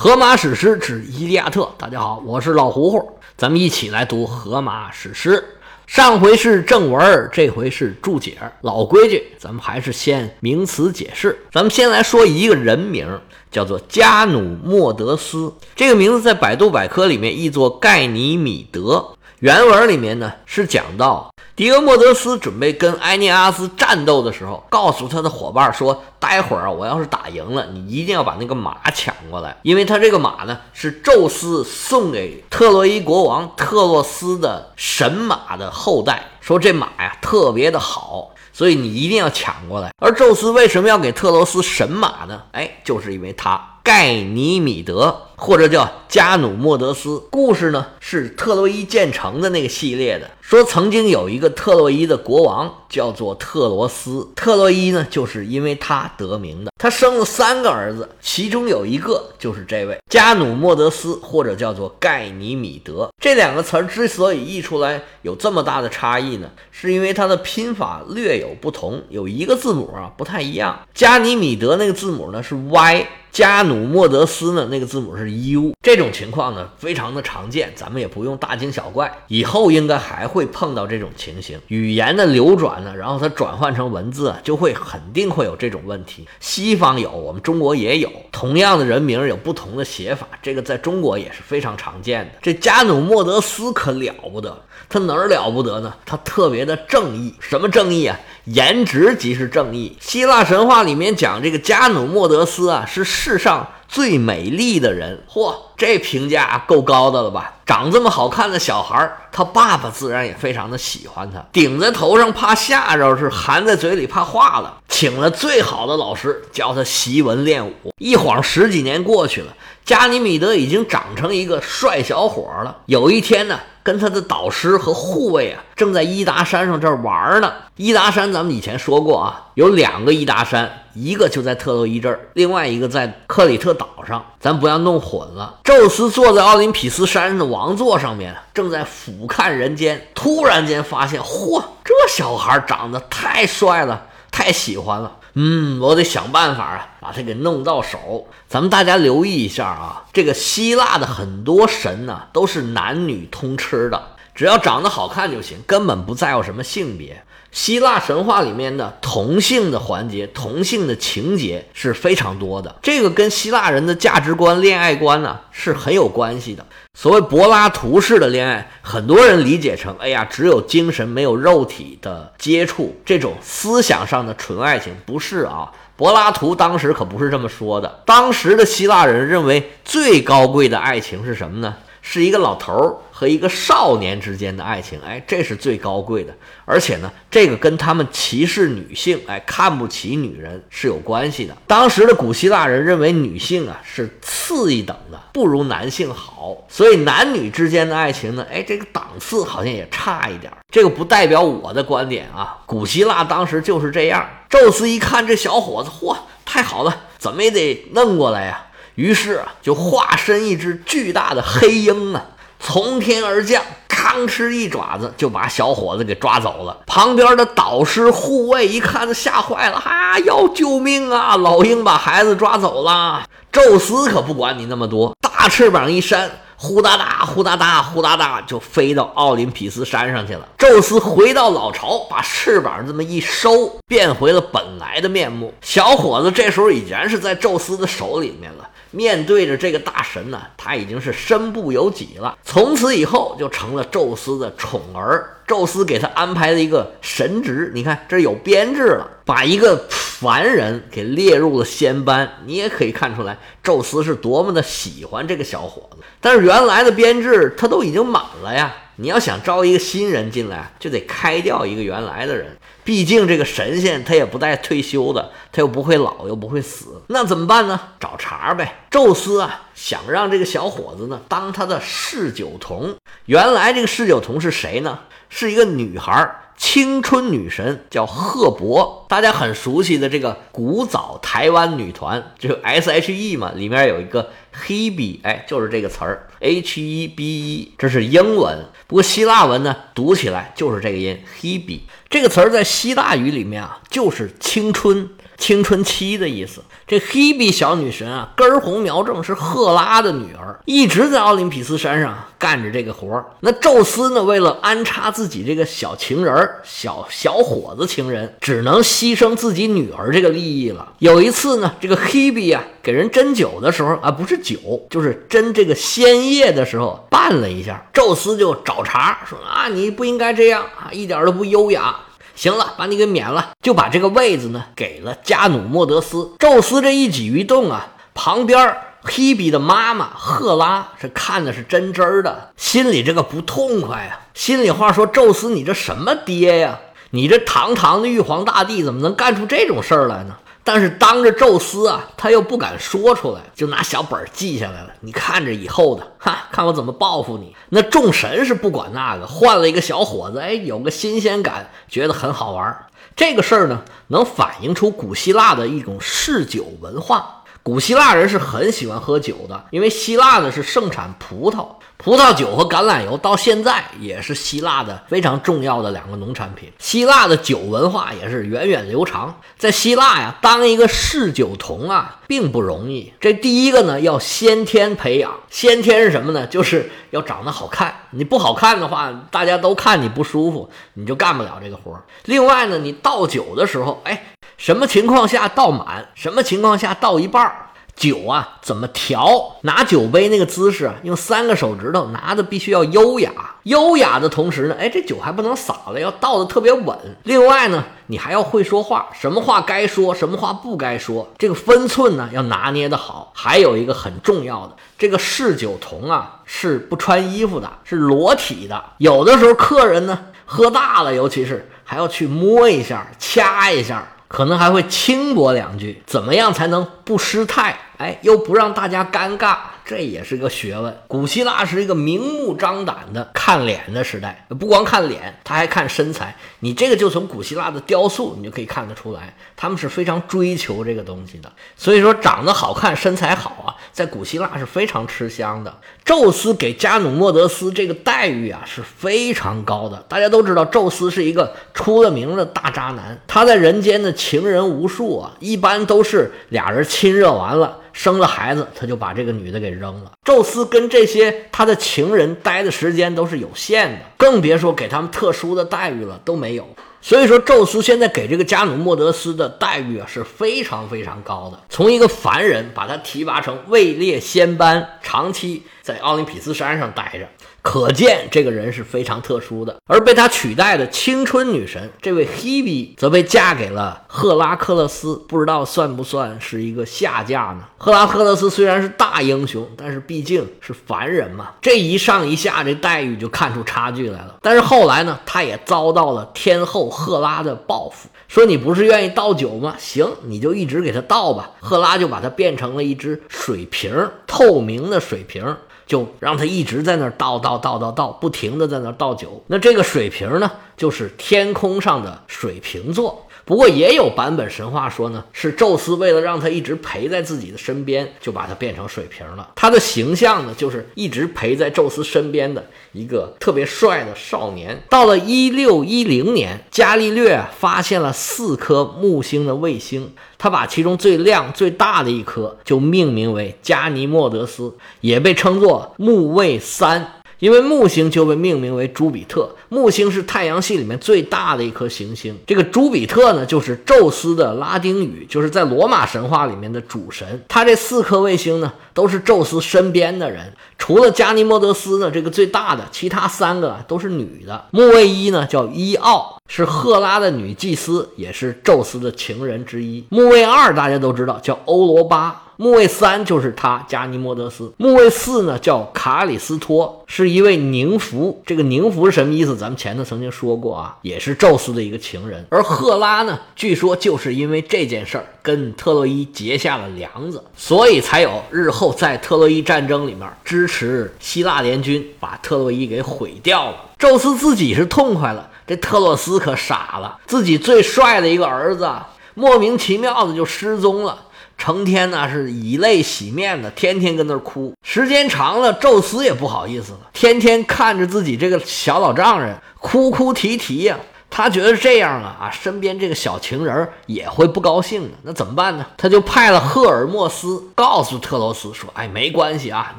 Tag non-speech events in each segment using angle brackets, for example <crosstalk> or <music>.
荷马史诗之《伊利亚特》。大家好，我是老胡胡，咱们一起来读荷马史诗。上回是正文，这回是注解。老规矩，咱们还是先名词解释。咱们先来说一个人名，叫做加努莫德斯。这个名字在百度百科里面译作盖尼米德。原文里面呢是讲到，狄俄莫德斯准备跟埃涅阿斯战斗的时候，告诉他的伙伴说：“待会儿啊，我要是打赢了，你一定要把那个马抢过来，因为他这个马呢是宙斯送给特洛伊国王特洛斯的神马的后代，说这马呀特别的好，所以你一定要抢过来。而宙斯为什么要给特洛斯神马呢？哎，就是因为他盖尼米德。”或者叫加努莫德斯，故事呢是特洛伊建成的那个系列的。说曾经有一个特洛伊的国王叫做特罗斯，特洛伊呢就是因为他得名的。他生了三个儿子，其中有一个就是这位加努莫德斯，或者叫做盖尼米德。这两个词儿之所以译出来有这么大的差异呢，是因为它的拼法略有不同，有一个字母啊不太一样。加尼米德那个字母呢是 Y。加努莫德斯呢？那个字母是 U，这种情况呢非常的常见，咱们也不用大惊小怪。以后应该还会碰到这种情形，语言的流转呢，然后它转换成文字，就会肯定会有这种问题。西方有，我们中国也有，同样的人名有不同的写法，这个在中国也是非常常见的。这加努莫德斯可了不得，他哪儿了不得呢？他特别的正义，什么正义啊？颜值即是正义。希腊神话里面讲这个加努莫德斯啊，是世上最美丽的人。嚯，这评价够高的了吧？长这么好看的小孩，他爸爸自然也非常的喜欢他。顶在头上怕吓着，是含在嘴里怕化了。请了最好的老师教他习文练武。一晃十几年过去了，加尼米德已经长成一个帅小伙了。有一天呢。跟他的导师和护卫啊，正在伊达山上这儿玩呢。伊达山咱们以前说过啊，有两个伊达山，一个就在特洛伊这儿，另外一个在克里特岛上，咱不要弄混了。宙斯坐在奥林匹斯山上的王座上面，正在俯瞰人间，突然间发现，嚯，这小孩长得太帅了，太喜欢了。嗯，我得想办法啊，把它给弄到手。咱们大家留意一下啊，这个希腊的很多神呢，都是男女通吃的，只要长得好看就行，根本不在乎什么性别。希腊神话里面的同性的环节、同性的情节是非常多的，这个跟希腊人的价值观、恋爱观呢是很有关系的。所谓柏拉图式的恋爱，很多人理解成，哎呀，只有精神没有肉体的接触，这种思想上的纯爱情，不是啊。柏拉图当时可不是这么说的，当时的希腊人认为最高贵的爱情是什么呢？是一个老头儿和一个少年之间的爱情，哎，这是最高贵的。而且呢，这个跟他们歧视女性，哎，看不起女人是有关系的。当时的古希腊人认为女性啊是次一等的，不如男性好，所以男女之间的爱情呢，哎，这个档次好像也差一点。这个不代表我的观点啊，古希腊当时就是这样。宙斯一看这小伙子，嚯，太好了，怎么也得弄过来呀。于是啊，就化身一只巨大的黑鹰啊，从天而降，吭哧一爪子就把小伙子给抓走了。旁边的导师护卫一看，吓坏了，啊，要救命啊！老鹰把孩子抓走了。宙斯可不管你那么多，大翅膀一扇。呼哒哒，呼哒哒，呼哒哒，就飞到奥林匹斯山上去了。宙斯回到老巢，把翅膀这么一收，变回了本来的面目。小伙子这时候已然是在宙斯的手里面了。面对着这个大神呢，他已经是身不由己了。从此以后，就成了宙斯的宠儿。宙斯给他安排了一个神职，你看这有编制了，把一个凡人给列入了仙班。你也可以看出来，宙斯是多么的喜欢这个小伙子。但是原来的编制他都已经满了呀。你要想招一个新人进来，就得开掉一个原来的人。毕竟这个神仙他也不带退休的，他又不会老又不会死，那怎么办呢？找茬呗。宙斯啊，想让这个小伙子呢当他的侍酒童。原来这个侍酒童是谁呢？是一个女孩，青春女神，叫赫伯。大家很熟悉的这个古早台湾女团，就 S.H.E 嘛，里面有一个 Hebe，哎，就是这个词儿，H-E-B-E，这是英文。不过希腊文呢，读起来就是这个音，Hebe 这个词儿在希腊语里面啊，就是青春。青春期的意思。这 Hebe 小女神啊，根红苗正，是赫拉的女儿，一直在奥林匹斯山上干着这个活儿。那宙斯呢，为了安插自己这个小情人儿、小小伙子情人，只能牺牲自己女儿这个利益了。有一次呢，这个 Hebe 啊，给人斟酒的时候啊，不是酒，就是斟这个鲜液的时候绊了一下，宙斯就找茬说啊，你不应该这样啊，一点都不优雅。行了，把你给免了，就把这个位子呢给了加努莫德斯。宙斯这一举一动啊，旁边黑比的妈妈赫拉是看的是真真的，心里这个不痛快啊。心里话说：宙斯，你这什么爹呀？你这堂堂的玉皇大帝怎么能干出这种事儿来呢？但是当着宙斯啊，他又不敢说出来，就拿小本记下来了。你看着以后的，哈，看我怎么报复你。那众神是不管那个，换了一个小伙子，哎，有个新鲜感，觉得很好玩。这个事儿呢，能反映出古希腊的一种嗜酒文化。古希腊人是很喜欢喝酒的，因为希腊呢是盛产葡萄。葡萄酒和橄榄油到现在也是希腊的非常重要的两个农产品。希腊的酒文化也是源远流长。在希腊呀，当一个嗜酒童啊，并不容易。这第一个呢，要先天培养。先天是什么呢？就是要长得好看。你不好看的话，大家都看你不舒服，你就干不了这个活儿。另外呢，你倒酒的时候，哎，什么情况下倒满？什么情况下倒一半儿？酒啊，怎么调？拿酒杯那个姿势啊，用三个手指头拿的必须要优雅。优雅的同时呢，哎，这酒还不能洒了，要倒的特别稳。另外呢，你还要会说话，什么话该说，什么话不该说，这个分寸呢要拿捏的好。还有一个很重要的，这个嗜酒童啊是不穿衣服的，是裸体的。有的时候客人呢喝大了，尤其是还要去摸一下、掐一下。可能还会轻薄两句，怎么样才能不失态？哎，又不让大家尴尬，这也是个学问。古希腊是一个明目张胆的看脸的时代，不光看脸，他还看身材。你这个就从古希腊的雕塑，你就可以看得出来，他们是非常追求这个东西的。所以说，长得好看、身材好啊，在古希腊是非常吃香的。宙斯给加努莫德斯这个待遇啊是非常高的。大家都知道，宙斯是一个出了名的大渣男，他在人间的情人无数啊，一般都是俩人亲热完了。生了孩子，他就把这个女的给扔了。宙斯跟这些他的情人待的时间都是有限的，更别说给他们特殊的待遇了，都没有。所以说，宙斯现在给这个加努莫德斯的待遇啊是非常非常高的，从一个凡人把他提拔成位列仙班，长期在奥林匹斯山上待着。可见这个人是非常特殊的，而被他取代的青春女神这位 Hebe 则被嫁给了赫拉克勒斯，不知道算不算是一个下嫁呢？赫拉克勒斯虽然是大英雄，但是毕竟是凡人嘛，这一上一下这待遇就看出差距来了。但是后来呢，他也遭到了天后赫拉的报复，说你不是愿意倒酒吗？行，你就一直给他倒吧。赫拉就把他变成了一只水瓶，透明的水瓶。就让他一直在那儿倒倒倒倒倒，不停的在那儿倒酒。那这个水瓶呢，就是天空上的水瓶座。不过也有版本神话说呢，是宙斯为了让他一直陪在自己的身边，就把他变成水瓶了。他的形象呢，就是一直陪在宙斯身边的一个特别帅的少年。到了一六一零年，伽利略发现了四颗木星的卫星，他把其中最亮最大的一颗就命名为加尼莫德斯，也被称作木卫三。因为木星就被命名为朱比特，木星是太阳系里面最大的一颗行星。这个朱比特呢，就是宙斯的拉丁语，就是在罗马神话里面的主神。他这四颗卫星呢，都是宙斯身边的人，除了加尼莫德斯呢，这个最大的，其他三个都是女的。木卫一呢叫伊奥，是赫拉的女祭司，也是宙斯的情人之一。木卫二大家都知道叫欧罗巴。木卫三就是他，加尼莫德斯。木卫四呢，叫卡里斯托，是一位宁芙。这个宁芙是什么意思？咱们前头曾经说过啊，也是宙斯的一个情人。而赫拉呢，据说就是因为这件事儿跟特洛伊结下了梁子，所以才有日后在特洛伊战争里面支持希腊联军把特洛伊给毁掉了。宙斯自己是痛快了，这特洛斯可傻了，自己最帅的一个儿子莫名其妙的就失踪了。成天呢是以泪洗面的，天天跟那儿哭。时间长了，宙斯也不好意思了，天天看着自己这个小老丈人哭哭啼啼呀。他觉得这样啊啊，身边这个小情人也会不高兴的。那怎么办呢？他就派了赫尔墨斯告诉特罗斯说：“哎，没关系啊，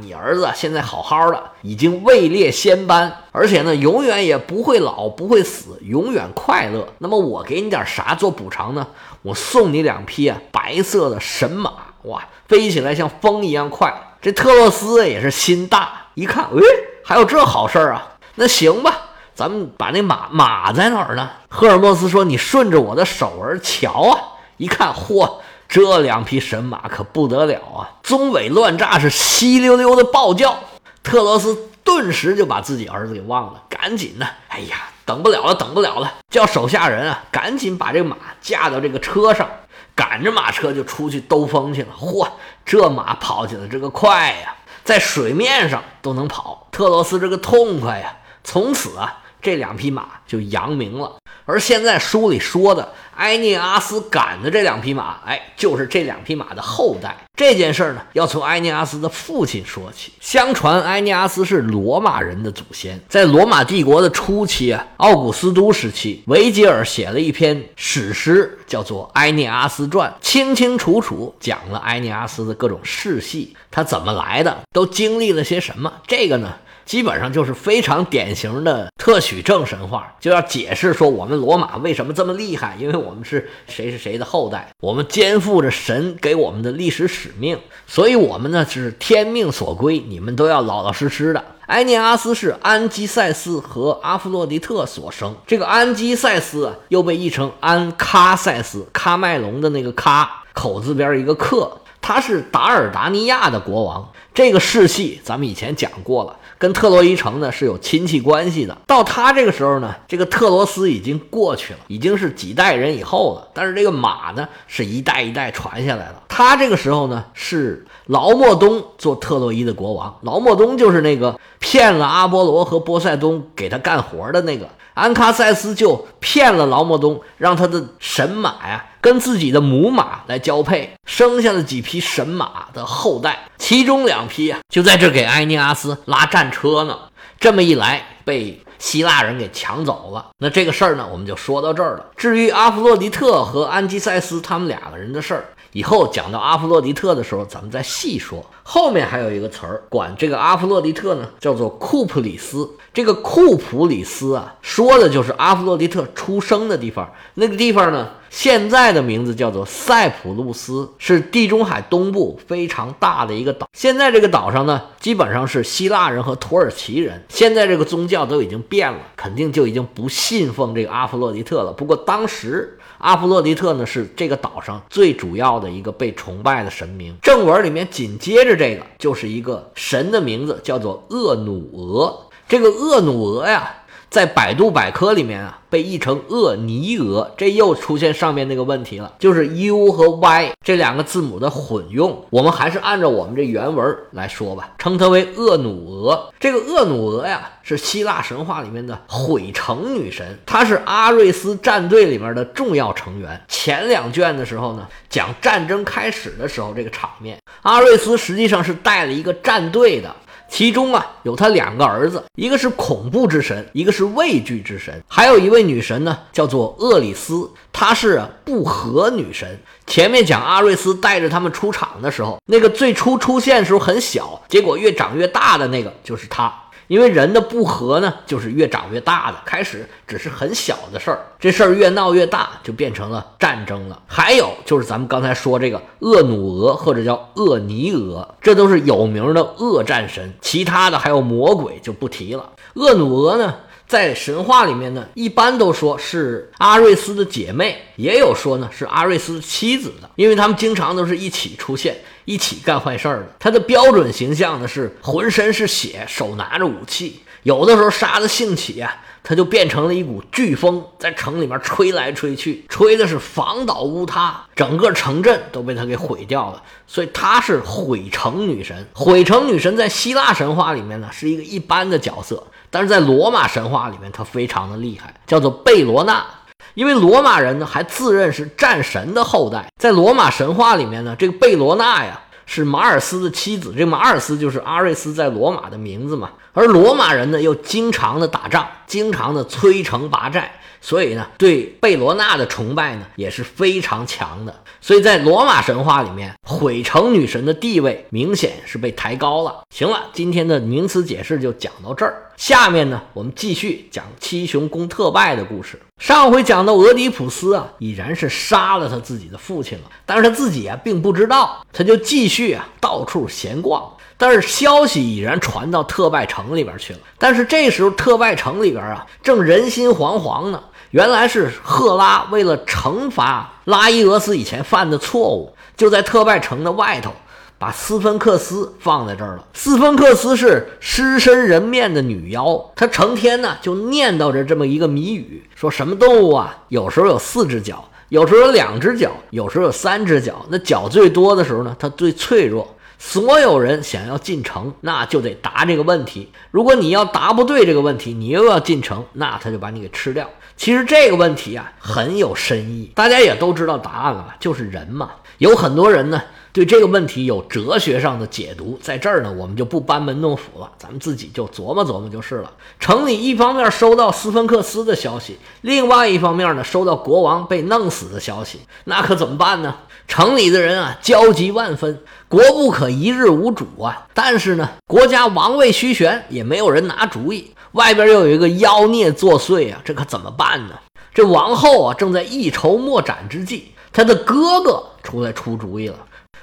你儿子现在好好的，已经位列仙班，而且呢，永远也不会老，不会死，永远快乐。那么我给你点啥做补偿呢？我送你两匹啊白色的神马，哇，飞起来像风一样快。这特洛斯也是心大，一看，哎，还有这好事儿啊？那行吧。”咱们把那马马在哪儿呢？赫尔墨斯说：“你顺着我的手儿瞧啊！一看，嚯，这两匹神马可不得了啊！鬃尾乱炸，是稀溜溜的暴叫。特罗斯顿时就把自己儿子给忘了，赶紧呢，哎呀，等不了了，等不了了，叫手下人啊，赶紧把这个马架到这个车上，赶着马车就出去兜风去了。嚯，这马跑起来这个快呀，在水面上都能跑。特罗斯这个痛快呀，从此啊。”这两匹马就扬名了，而现在书里说的埃涅阿斯赶的这两匹马，哎，就是这两匹马的后代。这件事呢，要从埃涅阿斯的父亲说起。相传埃涅阿斯是罗马人的祖先，在罗马帝国的初期啊，奥古斯都时期，维吉尔写了一篇史诗，叫做《埃涅阿斯传》，清清楚楚讲了埃涅阿斯的各种世系，他怎么来的，都经历了些什么。这个呢？基本上就是非常典型的特许证神话，就要解释说我们罗马为什么这么厉害，因为我们是谁是谁的后代，我们肩负着神给我们的历史使使命，所以我们呢是天命所归，你们都要老老实实的。埃涅阿斯是安基塞斯和阿弗洛狄特所生，这个安基塞斯啊又被译成安喀塞斯，喀麦隆的那个喀口字边一个克，他是达尔达尼亚的国王，这个世系咱们以前讲过了。跟特洛伊城呢是有亲戚关系的。到他这个时候呢，这个特罗斯已经过去了，已经是几代人以后了。但是这个马呢，是一代一代传下来的。他这个时候呢，是劳莫东做特洛伊的国王。劳莫东就是那个骗了阿波罗和波塞冬给他干活的那个。安喀塞斯就骗了劳莫东，让他的神马呀跟自己的母马来交配，生下了几匹神马的后代，其中两匹啊就在这给埃尼阿斯拉战车呢。这么一来，被希腊人给抢走了。那这个事儿呢，我们就说到这儿了。至于阿弗洛狄特和安基塞斯他们两个人的事儿。以后讲到阿弗洛狄特的时候，咱们再细说。后面还有一个词儿，管这个阿弗洛狄特呢，叫做库普里斯。这个库普里斯啊，说的就是阿弗洛狄特出生的地方。那个地方呢，现在的名字叫做塞浦路斯，是地中海东部非常大的一个岛。现在这个岛上呢，基本上是希腊人和土耳其人。现在这个宗教都已经变了，肯定就已经不信奉这个阿弗洛狄特了。不过当时。阿弗洛狄特呢，是这个岛上最主要的一个被崇拜的神明。正文里面紧接着这个就是一个神的名字，叫做厄努俄。这个厄努俄呀。在百度百科里面啊，被译成厄尼俄，这又出现上面那个问题了，就是 U 和 Y 这两个字母的混用。我们还是按照我们这原文来说吧，称它为厄努俄。这个厄努俄呀，是希腊神话里面的毁城女神，她是阿瑞斯战队里面的重要成员。前两卷的时候呢，讲战争开始的时候这个场面，阿瑞斯实际上是带了一个战队的。其中啊，有他两个儿子，一个是恐怖之神，一个是畏惧之神，还有一位女神呢，叫做厄里斯，她是不和女神。前面讲阿瑞斯带着他们出场的时候，那个最初出现时候很小，结果越长越大的那个就是她。因为人的不和呢，就是越长越大的。开始只是很小的事儿，这事儿越闹越大，就变成了战争了。还有就是咱们刚才说这个厄努俄或者叫厄尼俄，这都是有名的恶战神。其他的还有魔鬼就不提了。厄努俄呢？在神话里面呢，一般都说是阿瑞斯的姐妹，也有说呢是阿瑞斯妻子的，因为他们经常都是一起出现，一起干坏事儿的。他的标准形象呢是浑身是血，手拿着武器，有的时候杀的兴起啊，他就变成了一股飓风，在城里面吹来吹去，吹的是房倒屋塌，整个城镇都被他给毁掉了。所以她是毁城女神。毁城女神在希腊神话里面呢是一个一般的角色。但是在罗马神话里面，她非常的厉害，叫做贝罗娜。因为罗马人呢还自认是战神的后代，在罗马神话里面呢，这个贝罗娜呀是马尔斯的妻子，这马尔斯就是阿瑞斯在罗马的名字嘛。而罗马人呢，又经常的打仗，经常的摧城拔寨，所以呢，对贝罗纳的崇拜呢也是非常强的。所以在罗马神话里面，毁城女神的地位明显是被抬高了。行了，今天的名词解释就讲到这儿。下面呢，我们继续讲七雄攻特拜的故事。上回讲到俄狄浦斯啊，已然是杀了他自己的父亲了，但是他自己啊并不知道，他就继续啊到处闲逛。但是消息已然传到特拜城里边去了。但是这时候特拜城里边啊正人心惶惶呢。原来是赫拉为了惩罚拉伊俄斯以前犯的错误，就在特拜城的外头。把斯芬克斯放在这儿了。斯芬克斯是狮身人面的女妖，她成天呢就念叨着这么一个谜语：说什么动物啊，有时候有四只脚，有时候有两只脚，有时候有三只脚。那脚最多的时候呢，它最脆弱。所有人想要进城，那就得答这个问题。如果你要答不对这个问题，你又要进城，那他就把你给吃掉。其实这个问题啊很有深意，大家也都知道答案了，就是人嘛。有很多人呢。对这个问题有哲学上的解读，在这儿呢，我们就不班门弄斧了，咱们自己就琢磨琢磨就是了。城里一方面收到斯芬克斯的消息，另外一方面呢，收到国王被弄死的消息，那可怎么办呢？城里的人啊，焦急万分，国不可一日无主啊。但是呢，国家王位虚悬，也没有人拿主意。外边又有一个妖孽作祟啊，这可怎么办呢？这王后啊，正在一筹莫展之际，她的哥哥出来出主意了。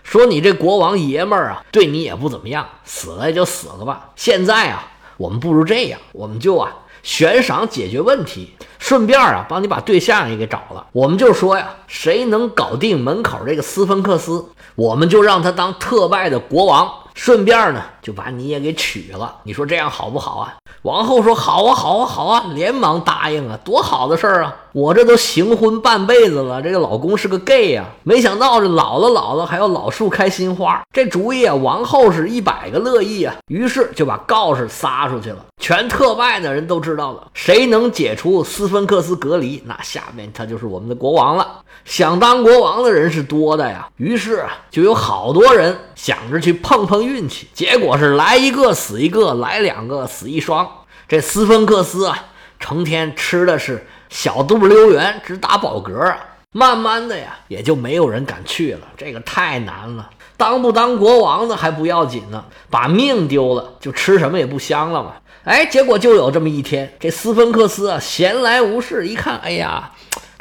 说你这国王爷们儿啊，对你也不怎么样，死了也就死了吧。现在啊，我们不如这样，我们就啊悬赏解决问题，顺便啊帮你把对象也给找了。我们就说呀，谁能搞定门口这个斯芬克斯，我们就让他当特拜的国王，顺便呢就把你也给娶了。你说这样好不好啊？王后说好啊，好啊，好啊，连忙答应啊，多好的事儿啊！我这都行婚半辈子了，这个老公是个 gay 呀，没想到这老了老了还要老树开新花，这主意啊，王后是一百个乐意啊。于是就把告示撒出去了，全特拜的人都知道了，谁能解除斯芬克斯隔离，那下面他就是我们的国王了。想当国王的人是多的呀，于是啊，就有好多人想着去碰碰运气，结果是来一个死一个，来两个死一双。这斯芬克斯啊，成天吃的是小肚溜圆，直打饱嗝啊。慢慢的呀，也就没有人敢去了。这个太难了，当不当国王的还不要紧呢，把命丢了，就吃什么也不香了嘛。哎，结果就有这么一天，这斯芬克斯啊，闲来无事，一看，哎呀，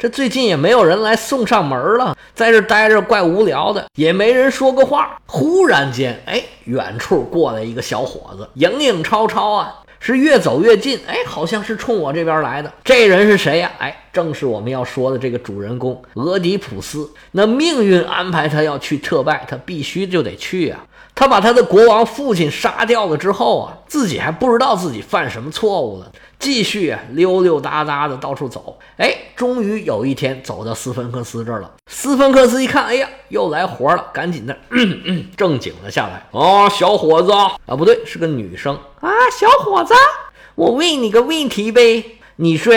这最近也没有人来送上门了，在这待着怪无聊的，也没人说个话。忽然间，哎，远处过来一个小伙子，影影绰绰啊。是越走越近，哎，好像是冲我这边来的。这人是谁呀？哎，正是我们要说的这个主人公俄狄浦斯。那命运安排他要去特拜，他必须就得去啊。他把他的国王父亲杀掉了之后啊，自己还不知道自己犯什么错误了，继续啊溜溜达达的到处走。哎，终于有一天走到斯芬克斯这儿了。斯芬克斯一看，哎呀，又来活了，赶紧的 <clears throat> 正经了下来。哦，小伙子啊，不对，是个女生啊，小伙子，我问你个问题呗，你说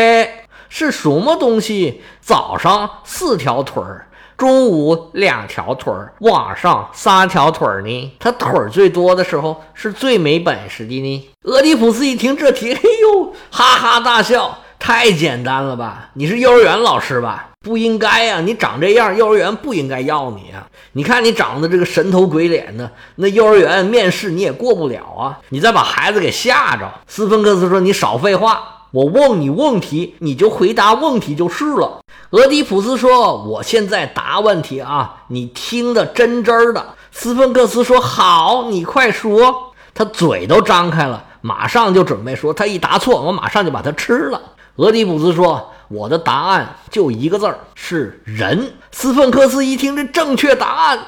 是什么东西早上四条腿儿？中午两条腿儿，晚上三条腿儿呢？他腿儿最多的时候是最没本事的呢。俄狄浦斯一听这题，哎呦，哈哈大笑，太简单了吧？你是幼儿园老师吧？不应该呀，你长这样，幼儿园不应该要你啊！你看你长得这个神头鬼脸的，那幼儿园面试你也过不了啊！你再把孩子给吓着。斯芬克斯说：“你少废话。”我问你问题，你就回答问题就是了。俄狄浦斯说：“我现在答问题啊，你听得真真的。”斯芬克斯说：“好，你快说。”他嘴都张开了，马上就准备说。他一答错，我马上就把他吃了。俄狄浦斯说：“我的答案就一个字儿，是人。”斯芬克斯一听这正确答案啊，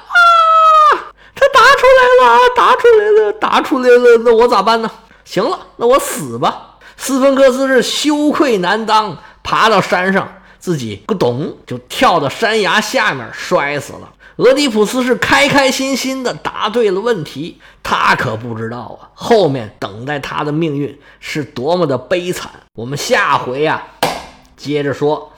他答出来了，答出来了，答出来了，那我咋办呢？行了，那我死吧。斯芬克斯是羞愧难当，爬到山上，自己不懂就跳到山崖下面摔死了。俄狄浦斯是开开心心的答对了问题，他可不知道啊，后面等待他的命运是多么的悲惨。我们下回呀，接着说。